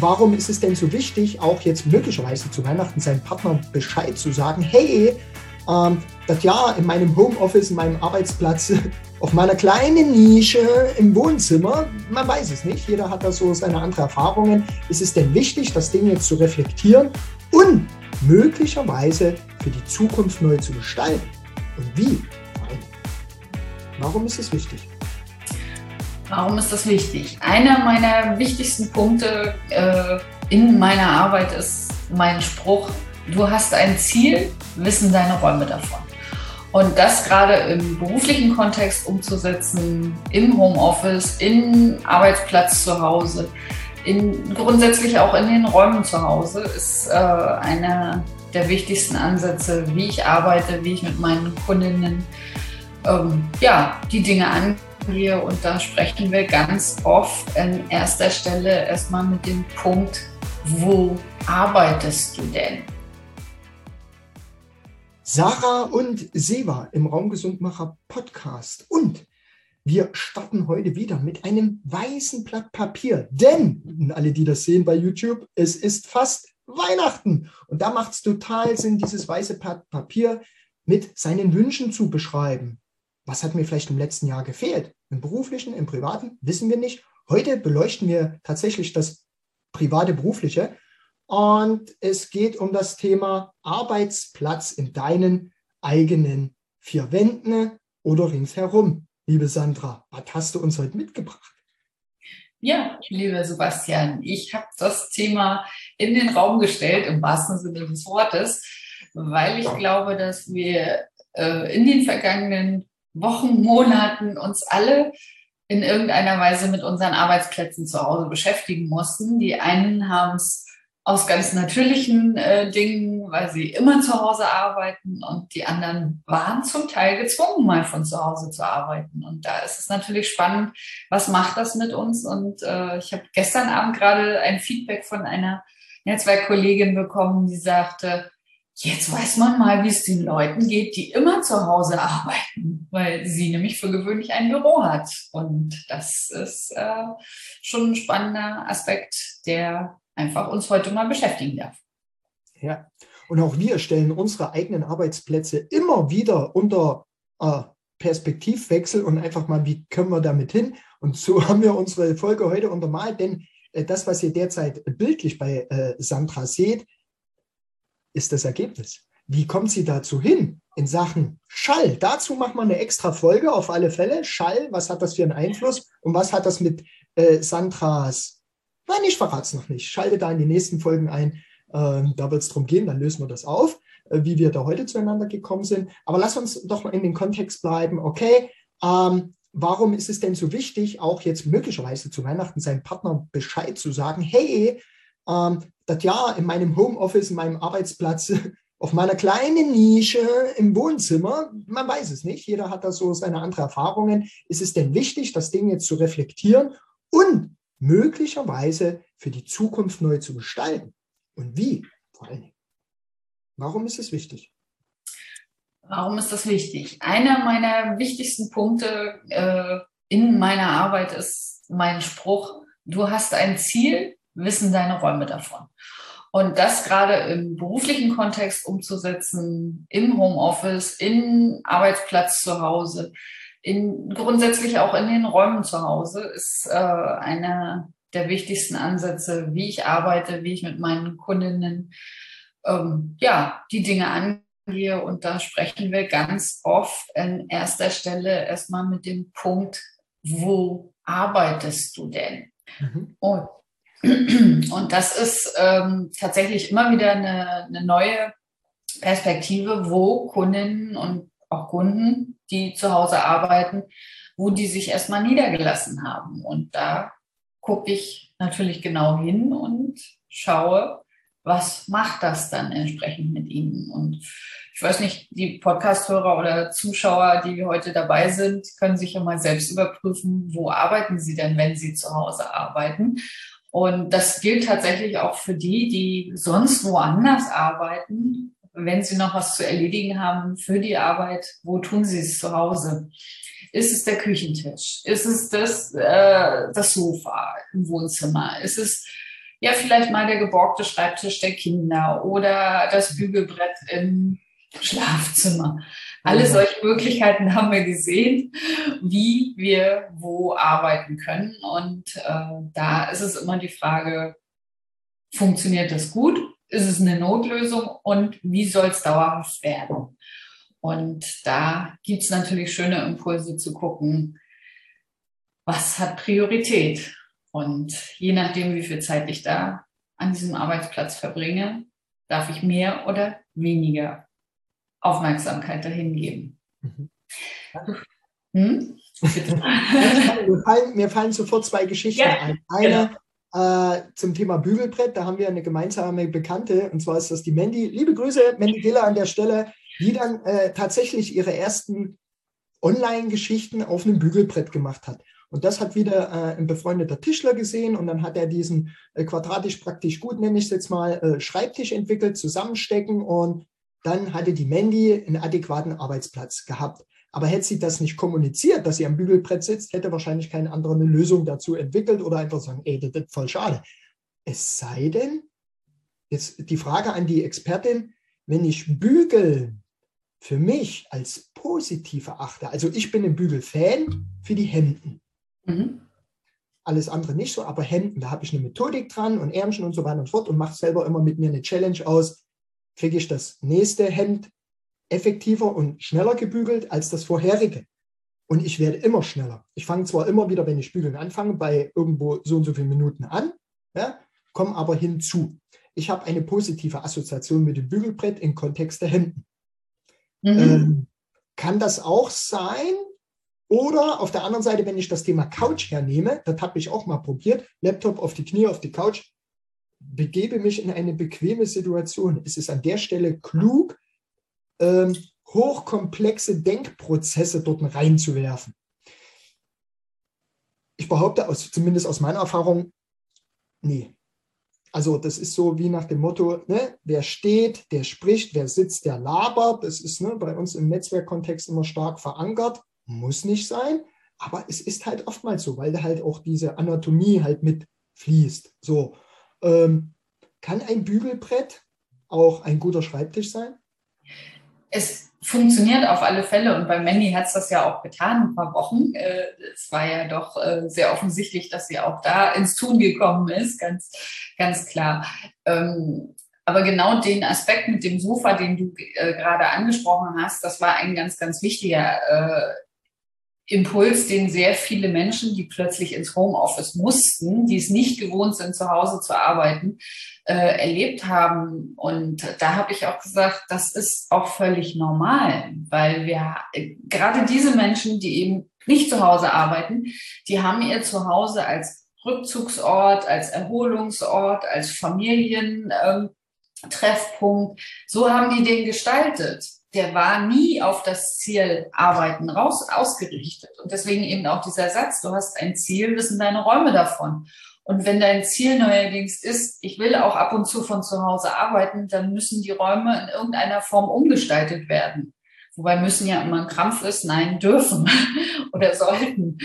warum ist es denn so wichtig, auch jetzt möglicherweise zu Weihnachten seinem Partner Bescheid zu sagen, hey, ähm, das Jahr in meinem Homeoffice, in meinem Arbeitsplatz, auf meiner kleinen Nische im Wohnzimmer, man weiß es nicht, jeder hat da so seine anderen Erfahrungen. Ist es denn wichtig, das Ding jetzt zu reflektieren und möglicherweise für die Zukunft neu zu gestalten? Und wie? Warum ist es wichtig? Warum ist das wichtig? Einer meiner wichtigsten Punkte äh, in meiner Arbeit ist mein Spruch, du hast ein Ziel, wissen deine Räume davon. Und das gerade im beruflichen Kontext umzusetzen, im Homeoffice, im Arbeitsplatz zu Hause, in, grundsätzlich auch in den Räumen zu Hause, ist äh, einer der wichtigsten Ansätze, wie ich arbeite, wie ich mit meinen Kundinnen ähm, ja, die Dinge angehe. Und da sprechen wir ganz oft an erster Stelle erstmal mit dem Punkt, wo arbeitest du denn? Sarah und Seva im Raumgesundmacher Podcast. Und wir starten heute wieder mit einem weißen Blatt Papier. Denn, alle, die das sehen bei YouTube, es ist fast Weihnachten. Und da macht es total Sinn, dieses weiße Blatt Papier mit seinen Wünschen zu beschreiben. Was hat mir vielleicht im letzten Jahr gefehlt? Im beruflichen, im privaten, wissen wir nicht. Heute beleuchten wir tatsächlich das private, berufliche und es geht um das Thema Arbeitsplatz in deinen eigenen vier Wänden oder ringsherum. Liebe Sandra, was hast du uns heute mitgebracht? Ja, lieber Sebastian, ich habe das Thema in den Raum gestellt, im wahrsten Sinne des Wortes, weil ich glaube, dass wir äh, in den vergangenen Wochen, Monaten uns alle in irgendeiner Weise mit unseren Arbeitsplätzen zu Hause beschäftigen mussten. Die einen haben es aus ganz natürlichen äh, Dingen, weil sie immer zu Hause arbeiten und die anderen waren zum Teil gezwungen, mal von zu Hause zu arbeiten. Und da ist es natürlich spannend, was macht das mit uns? Und äh, ich habe gestern Abend gerade ein Feedback von einer Netzwerkkollegin bekommen, die sagte, jetzt weiß man mal, wie es den Leuten geht, die immer zu Hause arbeiten, weil sie nämlich für gewöhnlich ein Büro hat. Und das ist äh, schon ein spannender Aspekt, der einfach uns heute mal beschäftigen darf. Ja, und auch wir stellen unsere eigenen Arbeitsplätze immer wieder unter äh, Perspektivwechsel und einfach mal, wie können wir damit hin? Und so haben wir unsere Folge heute untermalt, denn äh, das, was ihr derzeit bildlich bei äh, Sandra seht, ist das Ergebnis. Wie kommt sie dazu hin in Sachen Schall? Dazu machen wir eine extra Folge auf alle Fälle. Schall, was hat das für einen Einfluss und was hat das mit äh, Sandras Nein, ich verrate es noch nicht. Schalte da in die nächsten Folgen ein. Ähm, da wird es darum gehen, dann lösen wir das auf, äh, wie wir da heute zueinander gekommen sind. Aber lass uns doch mal in den Kontext bleiben. Okay, ähm, warum ist es denn so wichtig, auch jetzt möglicherweise zu Weihnachten seinem Partner Bescheid zu sagen, hey, ähm, das Jahr in meinem Homeoffice, in meinem Arbeitsplatz, auf meiner kleinen Nische im Wohnzimmer, man weiß es nicht, jeder hat da so seine anderen Erfahrungen. Ist es denn wichtig, das Ding jetzt zu reflektieren und möglicherweise für die Zukunft neu zu gestalten. Und wie vor allen Dingen. Warum ist es wichtig? Warum ist das wichtig? Einer meiner wichtigsten Punkte äh, in meiner Arbeit ist mein Spruch, du hast ein Ziel, wissen deine Räume davon. Und das gerade im beruflichen Kontext umzusetzen, im Homeoffice, im Arbeitsplatz zu Hause, in, grundsätzlich auch in den Räumen zu Hause ist äh, einer der wichtigsten Ansätze, wie ich arbeite, wie ich mit meinen Kundinnen ähm, ja die Dinge angehe. Und da sprechen wir ganz oft an erster Stelle erstmal mit dem Punkt, wo arbeitest du denn? Mhm. Und, und das ist ähm, tatsächlich immer wieder eine, eine neue Perspektive, wo Kundinnen und auch Kunden, die zu Hause arbeiten, wo die sich erstmal niedergelassen haben. Und da gucke ich natürlich genau hin und schaue, was macht das dann entsprechend mit ihnen? Und ich weiß nicht, die Podcasthörer oder Zuschauer, die heute dabei sind, können sich ja mal selbst überprüfen, wo arbeiten sie denn, wenn sie zu Hause arbeiten? Und das gilt tatsächlich auch für die, die sonst woanders arbeiten, wenn Sie noch was zu erledigen haben für die Arbeit, wo tun Sie es zu Hause? Ist es der Küchentisch? Ist es das, äh, das Sofa im Wohnzimmer? Ist es ja vielleicht mal der geborgte Schreibtisch der Kinder oder das Bügelbrett im Schlafzimmer. Alle solche Möglichkeiten haben wir gesehen, wie wir wo arbeiten können. Und äh, da ist es immer die Frage, funktioniert das gut? Ist es eine Notlösung? Und wie soll es dauerhaft werden? Und da gibt es natürlich schöne Impulse zu gucken, was hat Priorität? Und je nachdem, wie viel Zeit ich da an diesem Arbeitsplatz verbringe, darf ich mehr oder weniger Aufmerksamkeit dahin geben. Mhm. Hm? mir, fallen, mir, fallen, sofort zwei Geschichten ja, ein. Eine genau. äh, zum Thema Bügelbrett, da haben wir eine gemeinsame Bekannte, und zwar ist das die Mandy. Liebe Grüße, Mandy Giller an der Stelle, die dann äh, tatsächlich ihre ersten Online-Geschichten auf einem Bügelbrett gemacht hat. Und das hat wieder äh, ein befreundeter Tischler gesehen und dann hat er diesen äh, quadratisch praktisch gut, nenne ich es jetzt mal, äh, Schreibtisch entwickelt, zusammenstecken und dann hatte die Mandy einen adäquaten Arbeitsplatz gehabt. Aber hätte sie das nicht kommuniziert, dass sie am Bügelbrett sitzt, hätte wahrscheinlich keine andere eine Lösung dazu entwickelt oder einfach sagen, ey, das ist voll schade. Es sei denn, jetzt die Frage an die Expertin, wenn ich Bügeln für mich als positiv erachte, also ich bin ein Bügelfan für die Hemden. Mhm. Alles andere nicht so, aber Hemden, da habe ich eine Methodik dran und Ärmchen und so weiter und fort und mache selber immer mit mir eine Challenge aus, kriege ich das nächste Hemd effektiver und schneller gebügelt als das vorherige. Und ich werde immer schneller. Ich fange zwar immer wieder, wenn ich bügeln anfange, bei irgendwo so und so vielen Minuten an, ja, komme aber hinzu. Ich habe eine positive Assoziation mit dem Bügelbrett im Kontext der Hemden. Mhm. Ähm, kann das auch sein? Oder auf der anderen Seite, wenn ich das Thema Couch hernehme, das habe ich auch mal probiert, Laptop auf die Knie, auf die Couch, begebe mich in eine bequeme Situation. Es ist an der Stelle klug, ähm, hochkomplexe Denkprozesse dort reinzuwerfen. Ich behaupte, aus, zumindest aus meiner Erfahrung, nee. Also das ist so wie nach dem Motto, ne, wer steht, der spricht, wer sitzt, der labert. Das ist ne, bei uns im Netzwerkkontext immer stark verankert. Muss nicht sein, aber es ist halt oftmals so, weil da halt auch diese Anatomie halt mit fließt. So, ähm, kann ein Bügelbrett auch ein guter Schreibtisch sein? Es funktioniert auf alle Fälle und bei Mandy hat es das ja auch getan, ein paar Wochen. Äh, es war ja doch äh, sehr offensichtlich, dass sie auch da ins Tun gekommen ist, ganz, ganz klar. Ähm, aber genau den Aspekt mit dem Sofa, den du äh, gerade angesprochen hast, das war ein ganz, ganz wichtiger Impuls, den sehr viele Menschen, die plötzlich ins Homeoffice mussten, die es nicht gewohnt sind, zu Hause zu arbeiten, äh, erlebt haben. Und da habe ich auch gesagt, das ist auch völlig normal, weil wir äh, gerade diese Menschen, die eben nicht zu Hause arbeiten, die haben ihr Zuhause als Rückzugsort, als Erholungsort, als Familientreffpunkt. Ähm, so haben die den gestaltet der war nie auf das Ziel Arbeiten raus ausgerichtet. Und deswegen eben auch dieser Satz, du hast ein Ziel, wissen deine Räume davon. Und wenn dein Ziel neuerdings ist, ich will auch ab und zu von zu Hause arbeiten, dann müssen die Räume in irgendeiner Form umgestaltet werden. Wobei müssen ja immer ein Krampf ist, nein, dürfen oder sollten.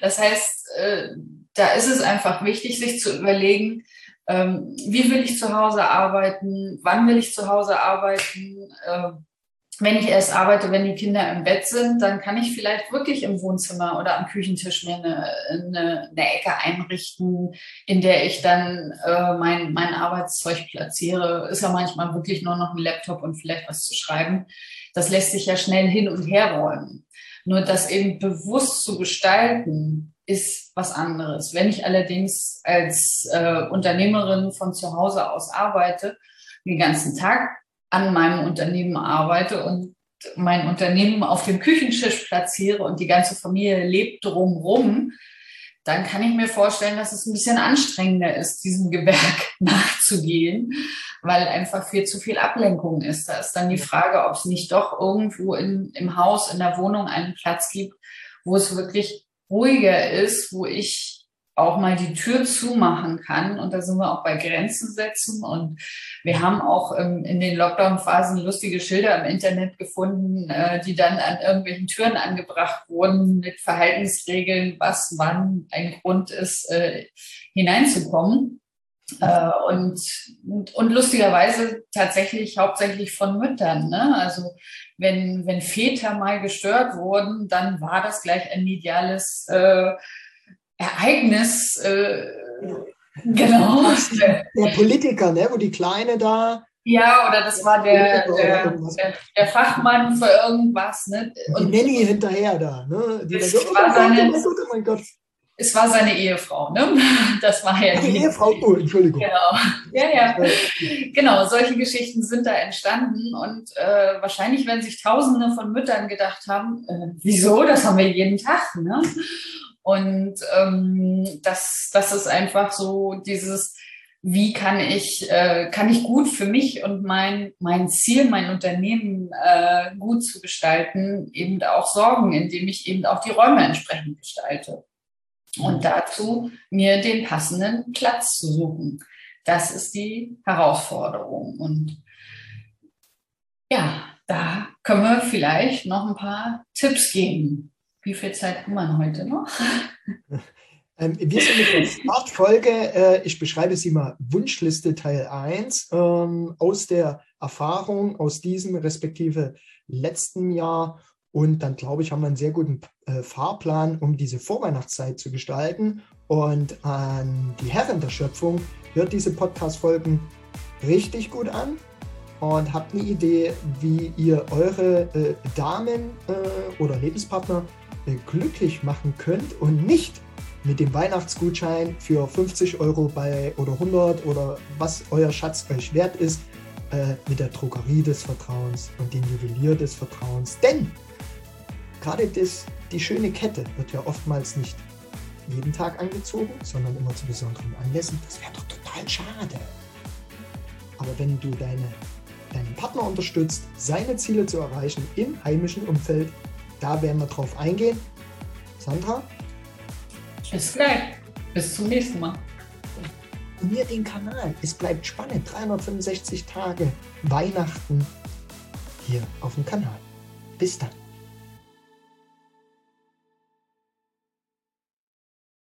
Das heißt, äh, da ist es einfach wichtig, sich zu überlegen, ähm, wie will ich zu Hause arbeiten, wann will ich zu Hause arbeiten, ähm, wenn ich erst arbeite, wenn die Kinder im Bett sind, dann kann ich vielleicht wirklich im Wohnzimmer oder am Küchentisch mir eine, eine, eine Ecke einrichten, in der ich dann äh, mein, mein Arbeitszeug platziere. Ist ja manchmal wirklich nur noch ein Laptop und vielleicht was zu schreiben. Das lässt sich ja schnell hin und her räumen. Nur das eben bewusst zu gestalten, ist was anderes. Wenn ich allerdings als äh, Unternehmerin von zu Hause aus arbeite, den ganzen Tag an meinem Unternehmen arbeite und mein Unternehmen auf dem Küchentisch platziere und die ganze Familie lebt drumrum, dann kann ich mir vorstellen, dass es ein bisschen anstrengender ist, diesem Gewerk nachzugehen, weil einfach viel zu viel Ablenkung ist. Da ist dann die Frage, ob es nicht doch irgendwo in, im Haus, in der Wohnung einen Platz gibt, wo es wirklich ruhiger ist, wo ich auch mal die Tür zumachen kann. Und da sind wir auch bei Grenzen setzen. Und wir haben auch ähm, in den Lockdown-Phasen lustige Schilder im Internet gefunden, äh, die dann an irgendwelchen Türen angebracht wurden mit Verhaltensregeln, was wann ein Grund ist, äh, hineinzukommen. Äh, und, und, und, lustigerweise tatsächlich hauptsächlich von Müttern. Ne? Also wenn, wenn Väter mal gestört wurden, dann war das gleich ein mediales äh, Ereignis. Äh, genau. Der, Politiker, ne? wo die Kleine da ja, oder das war der, der, der, der, Fachmann für irgendwas. Ne? Und die Nanny hinterher da. Ne? Die es, so, war oh seine, Gott, oh mein Gott. es war seine Ehefrau. Ne? Das war ja die Ehefrau, oh, Entschuldigung. Genau. Ja, ja. genau, solche Geschichten sind da entstanden. Und äh, wahrscheinlich werden sich Tausende von Müttern gedacht haben, äh, wieso, das haben wir jeden Tag. Ne? Und ähm, das, das ist einfach so dieses wie kann ich, äh, kann ich gut für mich und mein, mein Ziel, mein Unternehmen äh, gut zu gestalten, eben auch sorgen, indem ich eben auch die Räume entsprechend gestalte. Und dazu mir den passenden Platz zu suchen. Das ist die Herausforderung. Und ja, da können wir vielleicht noch ein paar Tipps geben. Wie viel Zeit haben wir heute noch? Ähm, wir sind mit der Startfolge, äh, ich beschreibe sie mal Wunschliste Teil 1, ähm, aus der Erfahrung aus diesem respektive letzten Jahr. Und dann glaube ich, haben wir einen sehr guten äh, Fahrplan, um diese Vorweihnachtszeit zu gestalten. Und an die Herren der Schöpfung hört diese Podcast-Folgen richtig gut an und habt eine Idee, wie ihr eure äh, Damen oder Lebenspartner glücklich machen könnt und nicht mit dem Weihnachtsgutschein für 50 Euro bei oder 100 oder was euer Schatz euch wert ist, äh, mit der Drogerie des Vertrauens und dem Juwelier des Vertrauens. Denn gerade das, die schöne Kette wird ja oftmals nicht jeden Tag angezogen, sondern immer zu besonderen Anlässen. Das wäre doch total schade. Aber wenn du deine, deinen Partner unterstützt, seine Ziele zu erreichen im heimischen Umfeld, da werden wir drauf eingehen. Sandra, bis gleich. Bis zum nächsten Mal. Abonnier den Kanal. Es bleibt spannend. 365 Tage Weihnachten hier auf dem Kanal. Bis dann.